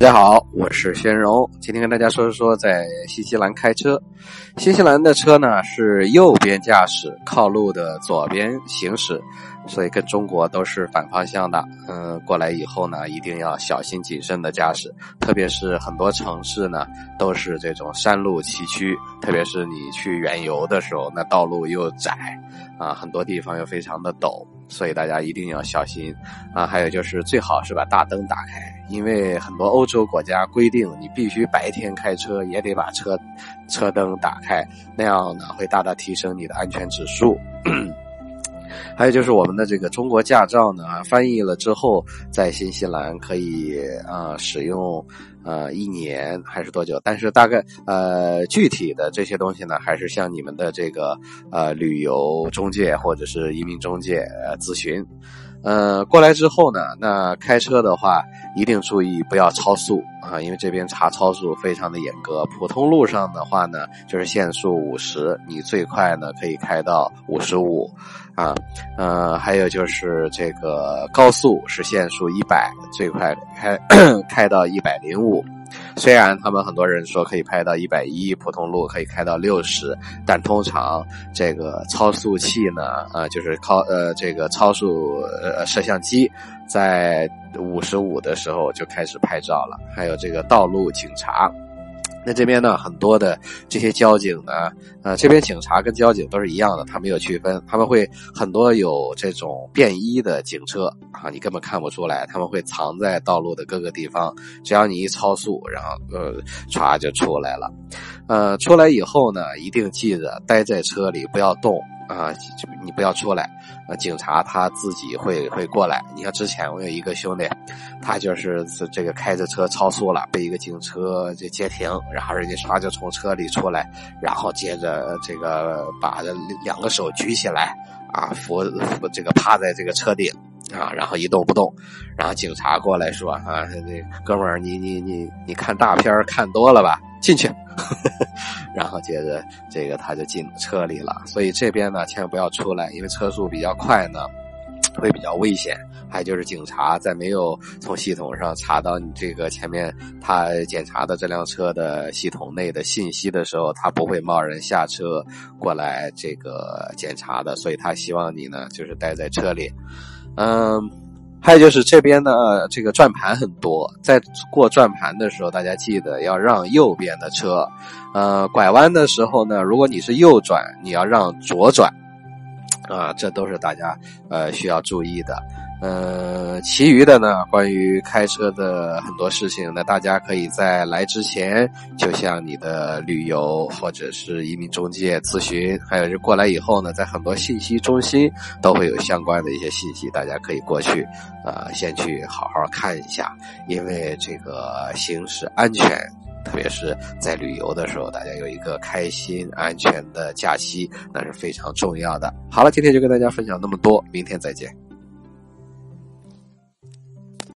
大家好，我是轩荣，今天跟大家说一说在新西兰开车。新西兰的车呢是右边驾驶，靠路的左边行驶，所以跟中国都是反方向的。嗯，过来以后呢，一定要小心谨慎的驾驶，特别是很多城市呢都是这种山路崎岖，特别是你去远游的时候，那道路又窄啊，很多地方又非常的陡，所以大家一定要小心啊。还有就是最好是把大灯打开。因为很多欧洲国家规定，你必须白天开车也得把车车灯打开，那样呢会大大提升你的安全指数。还有就是我们的这个中国驾照呢，翻译了之后，在新西兰可以啊使用呃一年还是多久？但是大概呃具体的这些东西呢，还是向你们的这个呃旅游中介或者是移民中介咨询。呃，过来之后呢，那开车的话一定注意不要超速啊，因为这边查超速非常的严格。普通路上的话呢，就是限速五十，你最快呢可以开到五十五啊。呃，还有就是这个高速是限速一百，最快开 开到一百零五。虽然他们很多人说可以拍到一百一，普通路可以开到六十，但通常这个超速器呢，呃，就是靠呃这个超速呃摄像机，在五十五的时候就开始拍照了。还有这个道路警察。那这边呢，很多的这些交警呢，呃，这边警察跟交警都是一样的，他没有区分，他们会很多有这种便衣的警车啊，你根本看不出来，他们会藏在道路的各个地方，只要你一超速，然后呃，唰就出来了，呃，出来以后呢，一定记着待在车里不要动。啊，你不要出来，呃，警察他自己会会过来。你看之前我有一个兄弟，他就是这个开着车超速了，被一个警车就截停，然后人家唰就从车里出来，然后接着这个把这两个手举起来，啊，扶扶这个趴在这个车顶，啊，然后一动不动，然后警察过来说啊，那哥们儿，你你你你看大片看多了吧？进去，然后接着这个他就进车里了。所以这边呢，千万不要出来，因为车速比较快呢，会比较危险。还有就是警察在没有从系统上查到你这个前面他检查的这辆车的系统内的信息的时候，他不会贸然下车过来这个检查的。所以他希望你呢，就是待在车里，嗯。还有就是这边呢，这个转盘很多，在过转盘的时候，大家记得要让右边的车，呃，拐弯的时候呢，如果你是右转，你要让左转，啊，这都是大家呃需要注意的。呃，其余的呢，关于开车的很多事情，那大家可以在来之前就向你的旅游或者是移民中介咨询，还有就过来以后呢，在很多信息中心都会有相关的一些信息，大家可以过去，呃，先去好好看一下，因为这个行驶安全，特别是在旅游的时候，大家有一个开心安全的假期，那是非常重要的。好了，今天就跟大家分享那么多，明天再见。